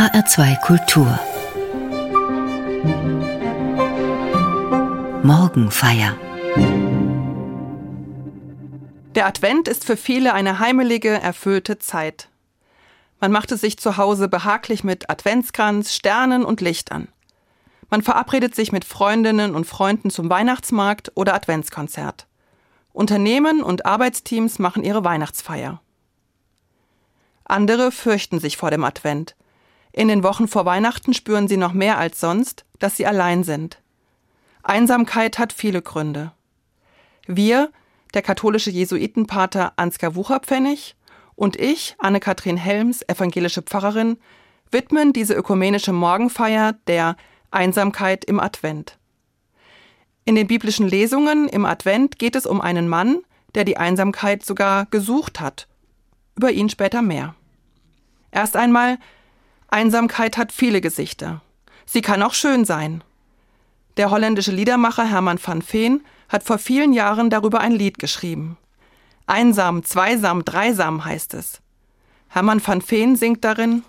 HR2 Kultur Morgenfeier Der Advent ist für viele eine heimelige, erfüllte Zeit. Man macht es sich zu Hause behaglich mit Adventskranz, Sternen und Lichtern. Man verabredet sich mit Freundinnen und Freunden zum Weihnachtsmarkt oder Adventskonzert. Unternehmen und Arbeitsteams machen ihre Weihnachtsfeier. Andere fürchten sich vor dem Advent. In den Wochen vor Weihnachten spüren sie noch mehr als sonst, dass sie allein sind. Einsamkeit hat viele Gründe. Wir, der katholische Jesuitenpater Ansgar Wucherpfennig und ich, Anne-Kathrin Helms, evangelische Pfarrerin, widmen diese ökumenische Morgenfeier der Einsamkeit im Advent. In den biblischen Lesungen im Advent geht es um einen Mann, der die Einsamkeit sogar gesucht hat. Über ihn später mehr. Erst einmal, Einsamkeit hat viele Gesichter. Sie kann auch schön sein. Der holländische Liedermacher Hermann van Veen hat vor vielen Jahren darüber ein Lied geschrieben. Einsam, zweisam, dreisam heißt es. Hermann van Veen singt darin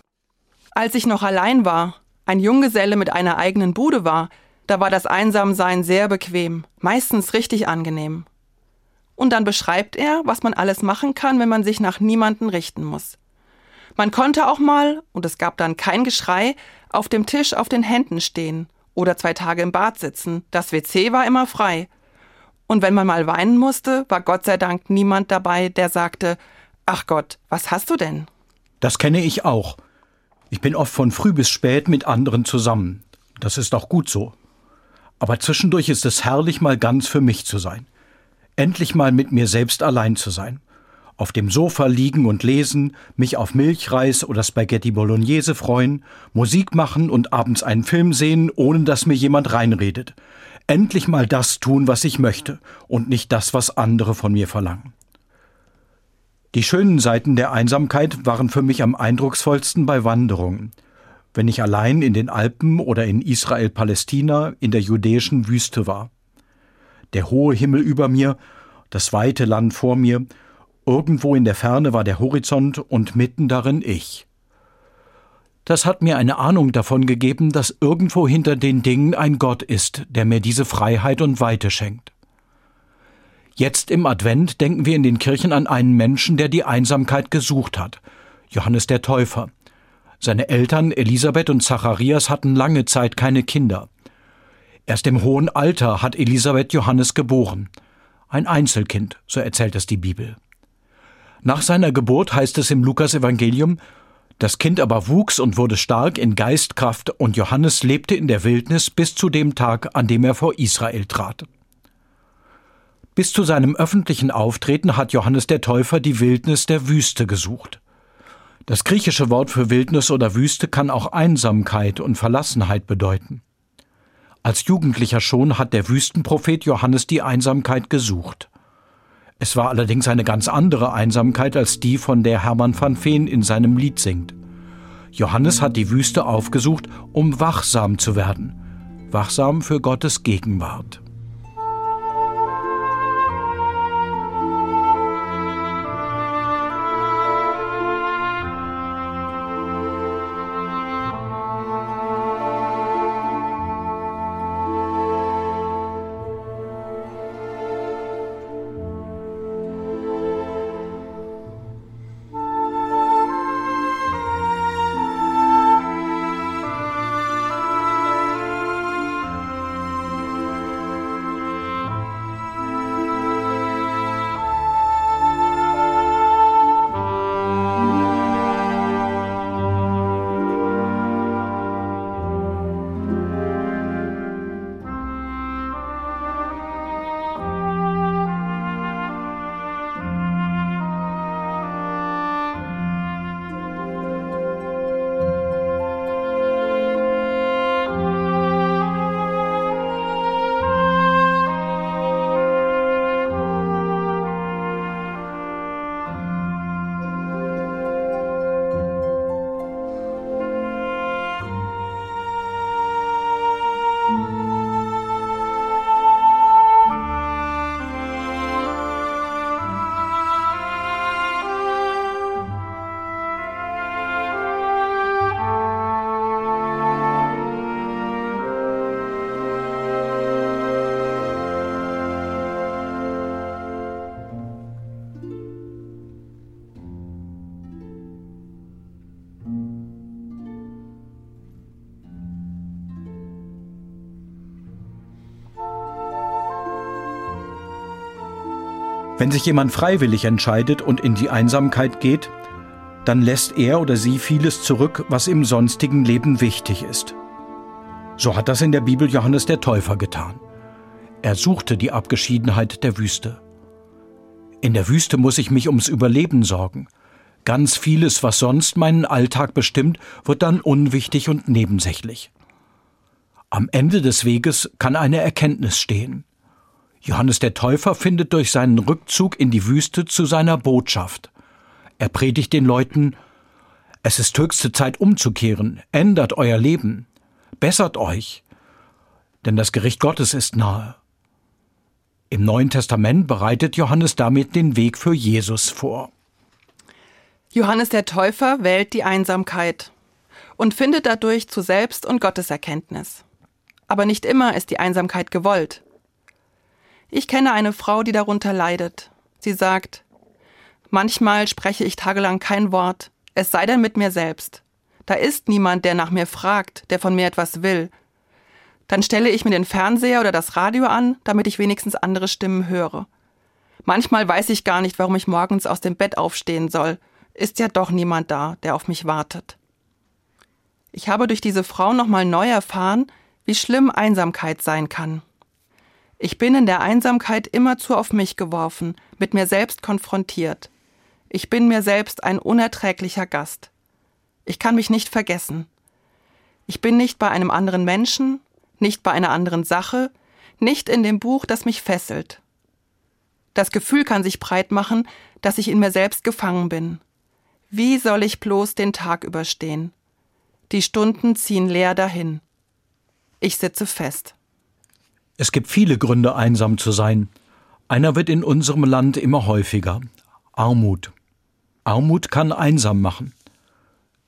Als ich noch allein war, ein Junggeselle mit einer eigenen Bude war, da war das Einsamsein sehr bequem, meistens richtig angenehm. Und dann beschreibt er, was man alles machen kann, wenn man sich nach niemanden richten muss. Man konnte auch mal, und es gab dann kein Geschrei, auf dem Tisch auf den Händen stehen oder zwei Tage im Bad sitzen. Das WC war immer frei. Und wenn man mal weinen musste, war Gott sei Dank niemand dabei, der sagte, Ach Gott, was hast du denn? Das kenne ich auch. Ich bin oft von früh bis spät mit anderen zusammen. Das ist auch gut so. Aber zwischendurch ist es herrlich, mal ganz für mich zu sein. Endlich mal mit mir selbst allein zu sein auf dem Sofa liegen und lesen, mich auf Milchreis oder Spaghetti Bolognese freuen, Musik machen und abends einen Film sehen, ohne dass mir jemand reinredet. Endlich mal das tun, was ich möchte und nicht das, was andere von mir verlangen. Die schönen Seiten der Einsamkeit waren für mich am eindrucksvollsten bei Wanderungen. Wenn ich allein in den Alpen oder in Israel-Palästina in der judäischen Wüste war. Der hohe Himmel über mir, das weite Land vor mir Irgendwo in der Ferne war der Horizont und mitten darin ich. Das hat mir eine Ahnung davon gegeben, dass irgendwo hinter den Dingen ein Gott ist, der mir diese Freiheit und Weite schenkt. Jetzt im Advent denken wir in den Kirchen an einen Menschen, der die Einsamkeit gesucht hat, Johannes der Täufer. Seine Eltern Elisabeth und Zacharias hatten lange Zeit keine Kinder. Erst im hohen Alter hat Elisabeth Johannes geboren. Ein Einzelkind, so erzählt es die Bibel. Nach seiner Geburt heißt es im Lukasevangelium, das Kind aber wuchs und wurde stark in Geistkraft und Johannes lebte in der Wildnis bis zu dem Tag, an dem er vor Israel trat. Bis zu seinem öffentlichen Auftreten hat Johannes der Täufer die Wildnis der Wüste gesucht. Das griechische Wort für Wildnis oder Wüste kann auch Einsamkeit und Verlassenheit bedeuten. Als Jugendlicher schon hat der Wüstenprophet Johannes die Einsamkeit gesucht. Es war allerdings eine ganz andere Einsamkeit als die, von der Hermann van Veen in seinem Lied singt. Johannes hat die Wüste aufgesucht, um wachsam zu werden, wachsam für Gottes Gegenwart. Wenn sich jemand freiwillig entscheidet und in die Einsamkeit geht, dann lässt er oder sie vieles zurück, was im sonstigen Leben wichtig ist. So hat das in der Bibel Johannes der Täufer getan. Er suchte die Abgeschiedenheit der Wüste. In der Wüste muss ich mich ums Überleben sorgen. Ganz vieles, was sonst meinen Alltag bestimmt, wird dann unwichtig und nebensächlich. Am Ende des Weges kann eine Erkenntnis stehen. Johannes der Täufer findet durch seinen Rückzug in die Wüste zu seiner Botschaft. Er predigt den Leuten, es ist höchste Zeit umzukehren, ändert euer Leben, bessert euch, denn das Gericht Gottes ist nahe. Im Neuen Testament bereitet Johannes damit den Weg für Jesus vor. Johannes der Täufer wählt die Einsamkeit und findet dadurch zu Selbst- und Gotteserkenntnis. Aber nicht immer ist die Einsamkeit gewollt. Ich kenne eine Frau, die darunter leidet. Sie sagt, manchmal spreche ich tagelang kein Wort, es sei denn mit mir selbst. Da ist niemand, der nach mir fragt, der von mir etwas will, dann stelle ich mir den Fernseher oder das Radio an, damit ich wenigstens andere Stimmen höre. Manchmal weiß ich gar nicht, warum ich morgens aus dem Bett aufstehen soll. Ist ja doch niemand da, der auf mich wartet. Ich habe durch diese Frau nochmal neu erfahren, wie schlimm Einsamkeit sein kann. Ich bin in der Einsamkeit immerzu auf mich geworfen, mit mir selbst konfrontiert. Ich bin mir selbst ein unerträglicher Gast. Ich kann mich nicht vergessen. Ich bin nicht bei einem anderen Menschen, nicht bei einer anderen Sache, nicht in dem Buch, das mich fesselt. Das Gefühl kann sich breit machen, dass ich in mir selbst gefangen bin. Wie soll ich bloß den Tag überstehen? Die Stunden ziehen leer dahin. Ich sitze fest. Es gibt viele Gründe, einsam zu sein. Einer wird in unserem Land immer häufiger. Armut. Armut kann einsam machen.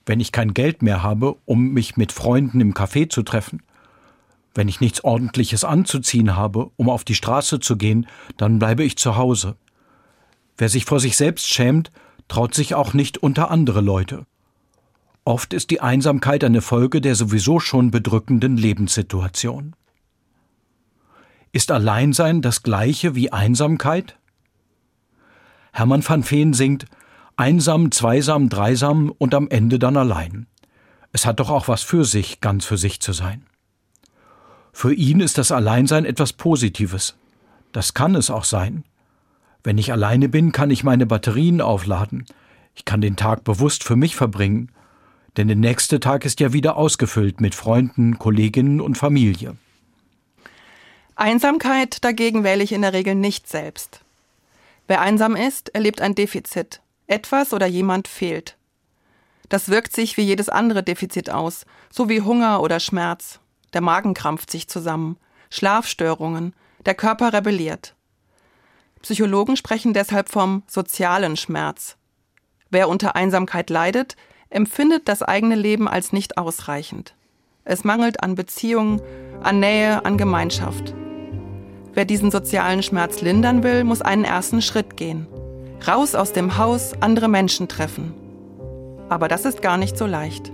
Wenn ich kein Geld mehr habe, um mich mit Freunden im Café zu treffen, wenn ich nichts Ordentliches anzuziehen habe, um auf die Straße zu gehen, dann bleibe ich zu Hause. Wer sich vor sich selbst schämt, traut sich auch nicht unter andere Leute. Oft ist die Einsamkeit eine Folge der sowieso schon bedrückenden Lebenssituation. Ist Alleinsein das gleiche wie Einsamkeit? Hermann van Veen singt Einsam, zweisam, dreisam und am Ende dann allein. Es hat doch auch was für sich, ganz für sich zu sein. Für ihn ist das Alleinsein etwas Positives. Das kann es auch sein. Wenn ich alleine bin, kann ich meine Batterien aufladen. Ich kann den Tag bewusst für mich verbringen. Denn der nächste Tag ist ja wieder ausgefüllt mit Freunden, Kolleginnen und Familie. Einsamkeit dagegen wähle ich in der Regel nicht selbst. Wer einsam ist, erlebt ein Defizit. Etwas oder jemand fehlt. Das wirkt sich wie jedes andere Defizit aus, so wie Hunger oder Schmerz der Magen krampft sich zusammen, Schlafstörungen, der Körper rebelliert. Psychologen sprechen deshalb vom sozialen Schmerz. Wer unter Einsamkeit leidet, empfindet das eigene Leben als nicht ausreichend. Es mangelt an Beziehungen, an Nähe, an Gemeinschaft. Wer diesen sozialen Schmerz lindern will, muss einen ersten Schritt gehen. Raus aus dem Haus, andere Menschen treffen. Aber das ist gar nicht so leicht.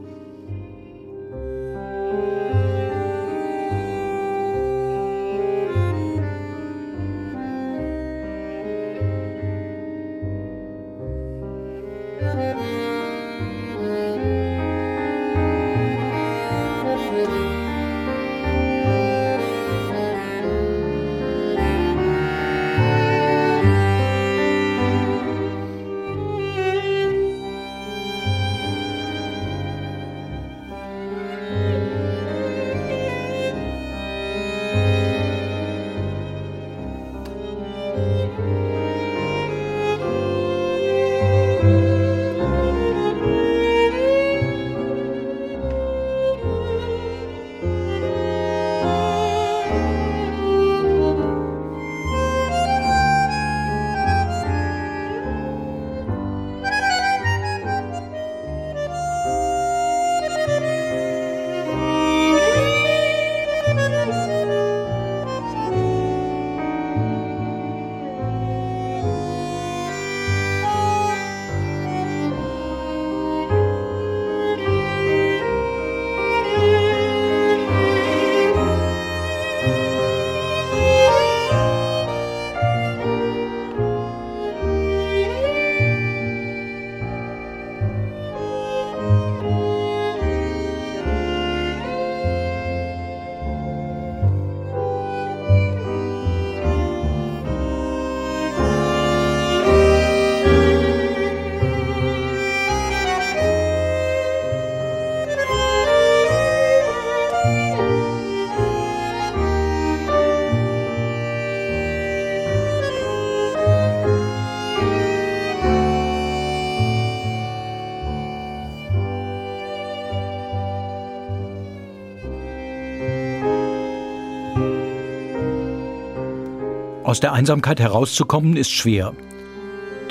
Aus der Einsamkeit herauszukommen ist schwer,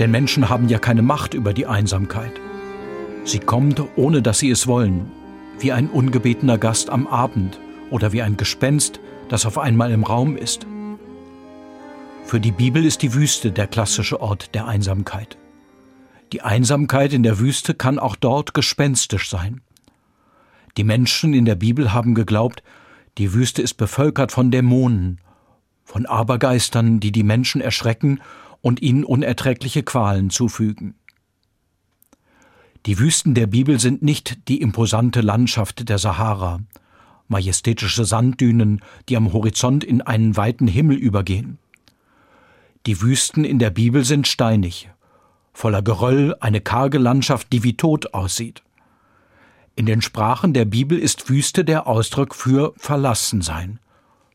denn Menschen haben ja keine Macht über die Einsamkeit. Sie kommt, ohne dass sie es wollen, wie ein ungebetener Gast am Abend oder wie ein Gespenst, das auf einmal im Raum ist. Für die Bibel ist die Wüste der klassische Ort der Einsamkeit. Die Einsamkeit in der Wüste kann auch dort gespenstisch sein. Die Menschen in der Bibel haben geglaubt, die Wüste ist bevölkert von Dämonen, von Abergeistern, die die Menschen erschrecken und ihnen unerträgliche Qualen zufügen. Die Wüsten der Bibel sind nicht die imposante Landschaft der Sahara, majestätische Sanddünen, die am Horizont in einen weiten Himmel übergehen. Die Wüsten in der Bibel sind steinig, voller Geröll, eine karge Landschaft, die wie tot aussieht. In den Sprachen der Bibel ist Wüste der Ausdruck für Verlassensein,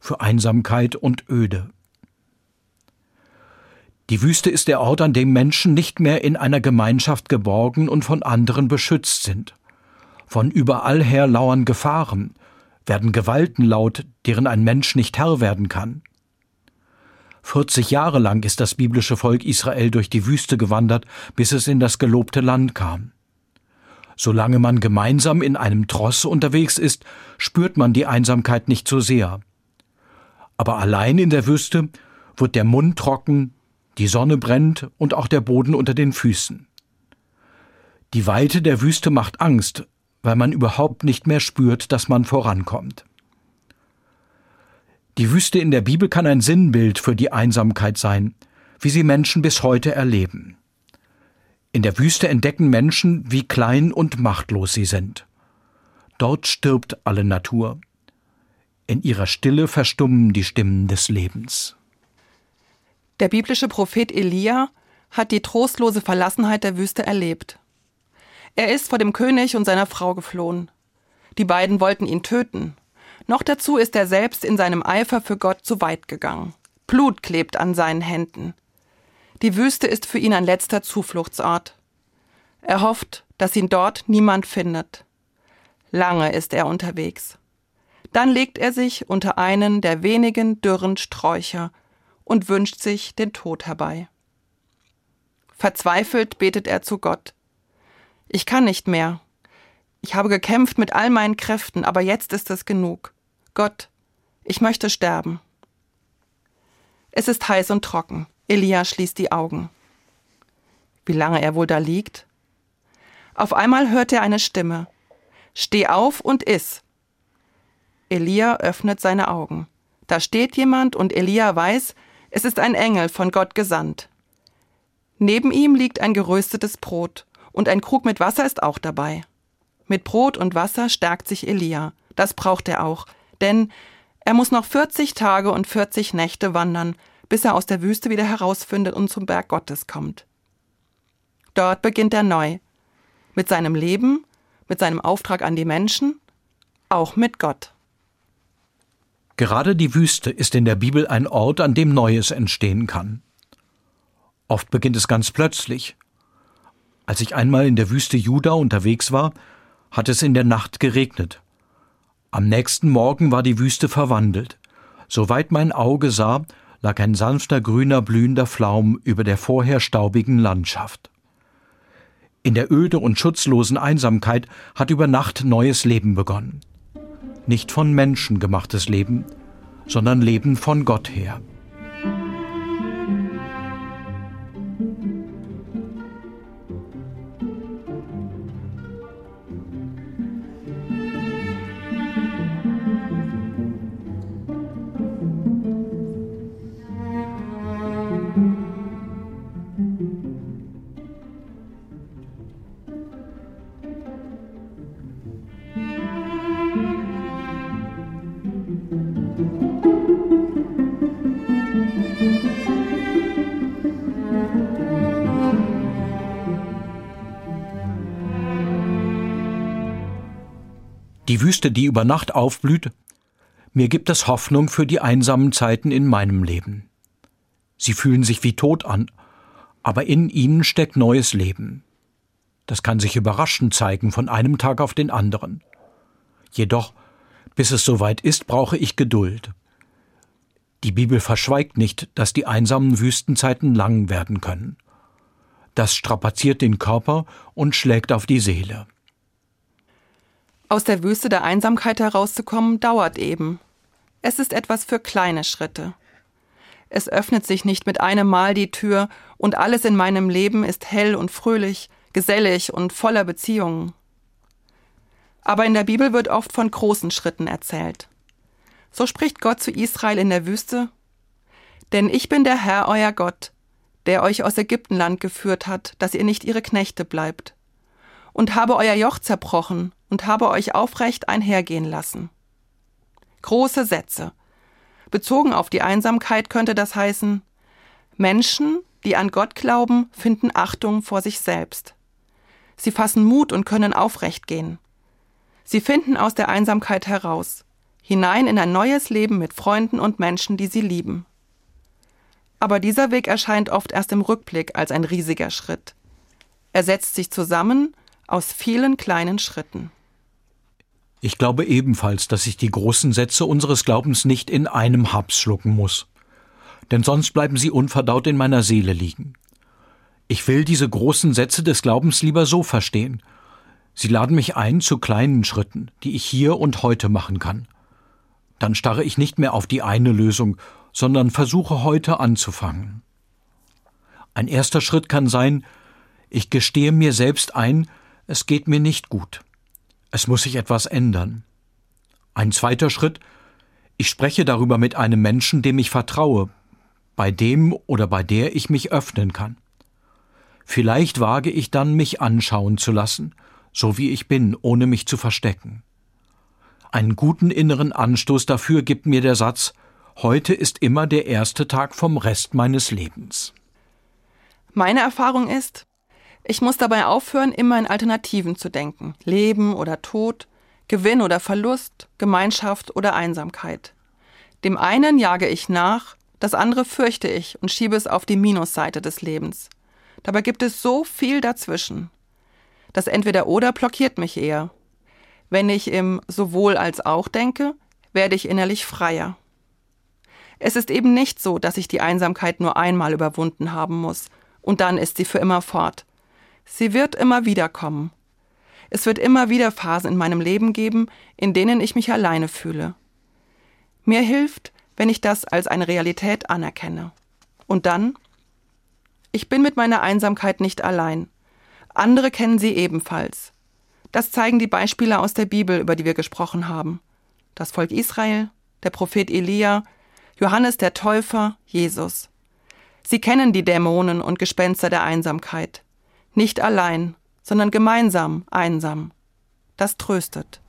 für Einsamkeit und Öde. Die Wüste ist der Ort, an dem Menschen nicht mehr in einer Gemeinschaft geborgen und von anderen beschützt sind. Von überall her lauern Gefahren, werden Gewalten laut, deren ein Mensch nicht Herr werden kann. 40 Jahre lang ist das biblische Volk Israel durch die Wüste gewandert, bis es in das gelobte Land kam. Solange man gemeinsam in einem Tross unterwegs ist, spürt man die Einsamkeit nicht so sehr. Aber allein in der Wüste wird der Mund trocken, die Sonne brennt und auch der Boden unter den Füßen. Die Weite der Wüste macht Angst, weil man überhaupt nicht mehr spürt, dass man vorankommt. Die Wüste in der Bibel kann ein Sinnbild für die Einsamkeit sein, wie sie Menschen bis heute erleben. In der Wüste entdecken Menschen, wie klein und machtlos sie sind. Dort stirbt alle Natur. In ihrer Stille verstummen die Stimmen des Lebens. Der biblische Prophet Elia hat die trostlose Verlassenheit der Wüste erlebt. Er ist vor dem König und seiner Frau geflohen. Die beiden wollten ihn töten. Noch dazu ist er selbst in seinem Eifer für Gott zu weit gegangen. Blut klebt an seinen Händen. Die Wüste ist für ihn ein letzter Zufluchtsort. Er hofft, dass ihn dort niemand findet. Lange ist er unterwegs. Dann legt er sich unter einen der wenigen dürren Sträucher und wünscht sich den Tod herbei. Verzweifelt betet er zu Gott. Ich kann nicht mehr. Ich habe gekämpft mit all meinen Kräften, aber jetzt ist es genug. Gott, ich möchte sterben. Es ist heiß und trocken. Elia schließt die Augen. Wie lange er wohl da liegt? Auf einmal hört er eine Stimme. Steh auf und iss. Elia öffnet seine Augen. Da steht jemand und Elia weiß, es ist ein Engel von Gott gesandt. Neben ihm liegt ein geröstetes Brot und ein Krug mit Wasser ist auch dabei. Mit Brot und Wasser stärkt sich Elia. Das braucht er auch, denn er muss noch 40 Tage und 40 Nächte wandern, bis er aus der Wüste wieder herausfindet und zum Berg Gottes kommt. Dort beginnt er neu. Mit seinem Leben, mit seinem Auftrag an die Menschen, auch mit Gott. Gerade die Wüste ist in der Bibel ein Ort, an dem Neues entstehen kann. Oft beginnt es ganz plötzlich. Als ich einmal in der Wüste Juda unterwegs war, hat es in der Nacht geregnet. Am nächsten Morgen war die Wüste verwandelt. Soweit mein Auge sah, lag ein sanfter grüner blühender Flaum über der vorher staubigen Landschaft. In der öde und schutzlosen Einsamkeit hat über Nacht neues Leben begonnen nicht von Menschen gemachtes Leben, sondern Leben von Gott her. Die Wüste, die über Nacht aufblüht, mir gibt es Hoffnung für die einsamen Zeiten in meinem Leben. Sie fühlen sich wie tot an, aber in ihnen steckt neues Leben. Das kann sich überraschend zeigen von einem Tag auf den anderen. Jedoch, bis es soweit ist, brauche ich Geduld. Die Bibel verschweigt nicht, dass die einsamen Wüstenzeiten lang werden können. Das strapaziert den Körper und schlägt auf die Seele. Aus der Wüste der Einsamkeit herauszukommen, dauert eben. Es ist etwas für kleine Schritte. Es öffnet sich nicht mit einem Mal die Tür und alles in meinem Leben ist hell und fröhlich, gesellig und voller Beziehungen. Aber in der Bibel wird oft von großen Schritten erzählt. So spricht Gott zu Israel in der Wüste, Denn ich bin der Herr euer Gott, der euch aus Ägyptenland geführt hat, dass ihr nicht ihre Knechte bleibt, und habe euer Joch zerbrochen und habe euch aufrecht einhergehen lassen. Große Sätze. Bezogen auf die Einsamkeit könnte das heißen, Menschen, die an Gott glauben, finden Achtung vor sich selbst. Sie fassen Mut und können aufrecht gehen. Sie finden aus der Einsamkeit heraus, hinein in ein neues Leben mit Freunden und Menschen, die sie lieben. Aber dieser Weg erscheint oft erst im Rückblick als ein riesiger Schritt. Er setzt sich zusammen aus vielen kleinen Schritten. Ich glaube ebenfalls, dass ich die großen Sätze unseres Glaubens nicht in einem Haps schlucken muss. Denn sonst bleiben sie unverdaut in meiner Seele liegen. Ich will diese großen Sätze des Glaubens lieber so verstehen, Sie laden mich ein zu kleinen Schritten, die ich hier und heute machen kann. Dann starre ich nicht mehr auf die eine Lösung, sondern versuche heute anzufangen. Ein erster Schritt kann sein, ich gestehe mir selbst ein, es geht mir nicht gut. Es muss sich etwas ändern. Ein zweiter Schritt, ich spreche darüber mit einem Menschen, dem ich vertraue, bei dem oder bei der ich mich öffnen kann. Vielleicht wage ich dann, mich anschauen zu lassen, so wie ich bin, ohne mich zu verstecken. Einen guten inneren Anstoß dafür gibt mir der Satz Heute ist immer der erste Tag vom Rest meines Lebens. Meine Erfahrung ist, ich muss dabei aufhören, immer in Alternativen zu denken. Leben oder Tod, Gewinn oder Verlust, Gemeinschaft oder Einsamkeit. Dem einen jage ich nach, das andere fürchte ich und schiebe es auf die Minusseite des Lebens. Dabei gibt es so viel dazwischen. Das Entweder-Oder blockiert mich eher. Wenn ich im sowohl als auch denke, werde ich innerlich freier. Es ist eben nicht so, dass ich die Einsamkeit nur einmal überwunden haben muss und dann ist sie für immer fort. Sie wird immer wieder kommen. Es wird immer wieder Phasen in meinem Leben geben, in denen ich mich alleine fühle. Mir hilft, wenn ich das als eine Realität anerkenne. Und dann? Ich bin mit meiner Einsamkeit nicht allein. Andere kennen sie ebenfalls. Das zeigen die Beispiele aus der Bibel, über die wir gesprochen haben. Das Volk Israel, der Prophet Elia, Johannes der Täufer, Jesus. Sie kennen die Dämonen und Gespenster der Einsamkeit. Nicht allein, sondern gemeinsam einsam. Das tröstet.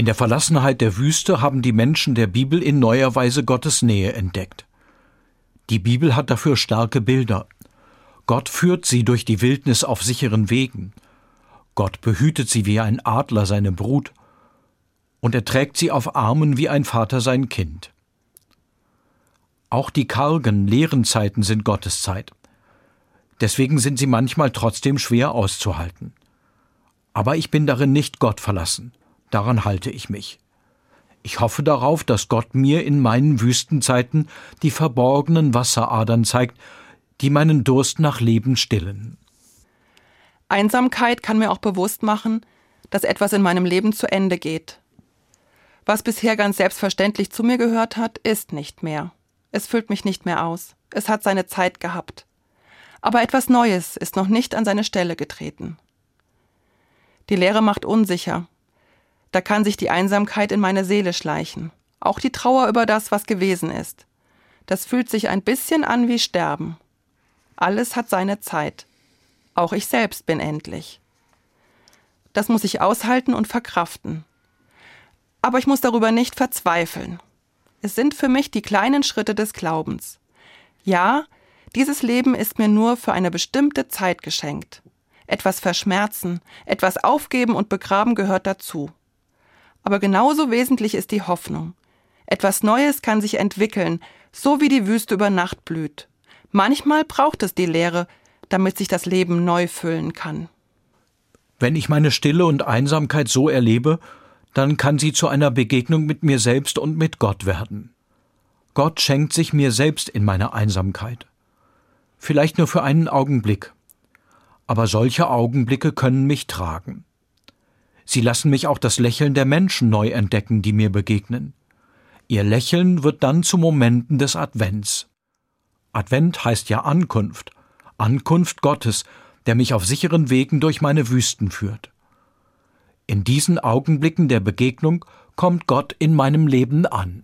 In der Verlassenheit der Wüste haben die Menschen der Bibel in neuer Weise Gottes Nähe entdeckt. Die Bibel hat dafür starke Bilder. Gott führt sie durch die Wildnis auf sicheren Wegen. Gott behütet sie wie ein Adler seine Brut, und er trägt sie auf Armen wie ein Vater sein Kind. Auch die kargen, leeren Zeiten sind Gottes Zeit. Deswegen sind sie manchmal trotzdem schwer auszuhalten. Aber ich bin darin nicht Gott verlassen. Daran halte ich mich. Ich hoffe darauf, dass Gott mir in meinen Wüstenzeiten die verborgenen Wasseradern zeigt, die meinen Durst nach Leben stillen. Einsamkeit kann mir auch bewusst machen, dass etwas in meinem Leben zu Ende geht. Was bisher ganz selbstverständlich zu mir gehört hat, ist nicht mehr. Es füllt mich nicht mehr aus. Es hat seine Zeit gehabt. Aber etwas Neues ist noch nicht an seine Stelle getreten. Die Leere macht unsicher. Da kann sich die Einsamkeit in meine Seele schleichen. Auch die Trauer über das, was gewesen ist. Das fühlt sich ein bisschen an wie Sterben. Alles hat seine Zeit. Auch ich selbst bin endlich. Das muss ich aushalten und verkraften. Aber ich muss darüber nicht verzweifeln. Es sind für mich die kleinen Schritte des Glaubens. Ja, dieses Leben ist mir nur für eine bestimmte Zeit geschenkt. Etwas verschmerzen, etwas aufgeben und begraben gehört dazu. Aber genauso wesentlich ist die Hoffnung. Etwas Neues kann sich entwickeln, so wie die Wüste über Nacht blüht. Manchmal braucht es die Leere, damit sich das Leben neu füllen kann. Wenn ich meine Stille und Einsamkeit so erlebe, dann kann sie zu einer Begegnung mit mir selbst und mit Gott werden. Gott schenkt sich mir selbst in meiner Einsamkeit. Vielleicht nur für einen Augenblick. Aber solche Augenblicke können mich tragen. Sie lassen mich auch das Lächeln der Menschen neu entdecken, die mir begegnen. Ihr Lächeln wird dann zu Momenten des Advents. Advent heißt ja Ankunft, Ankunft Gottes, der mich auf sicheren Wegen durch meine Wüsten führt. In diesen Augenblicken der Begegnung kommt Gott in meinem Leben an.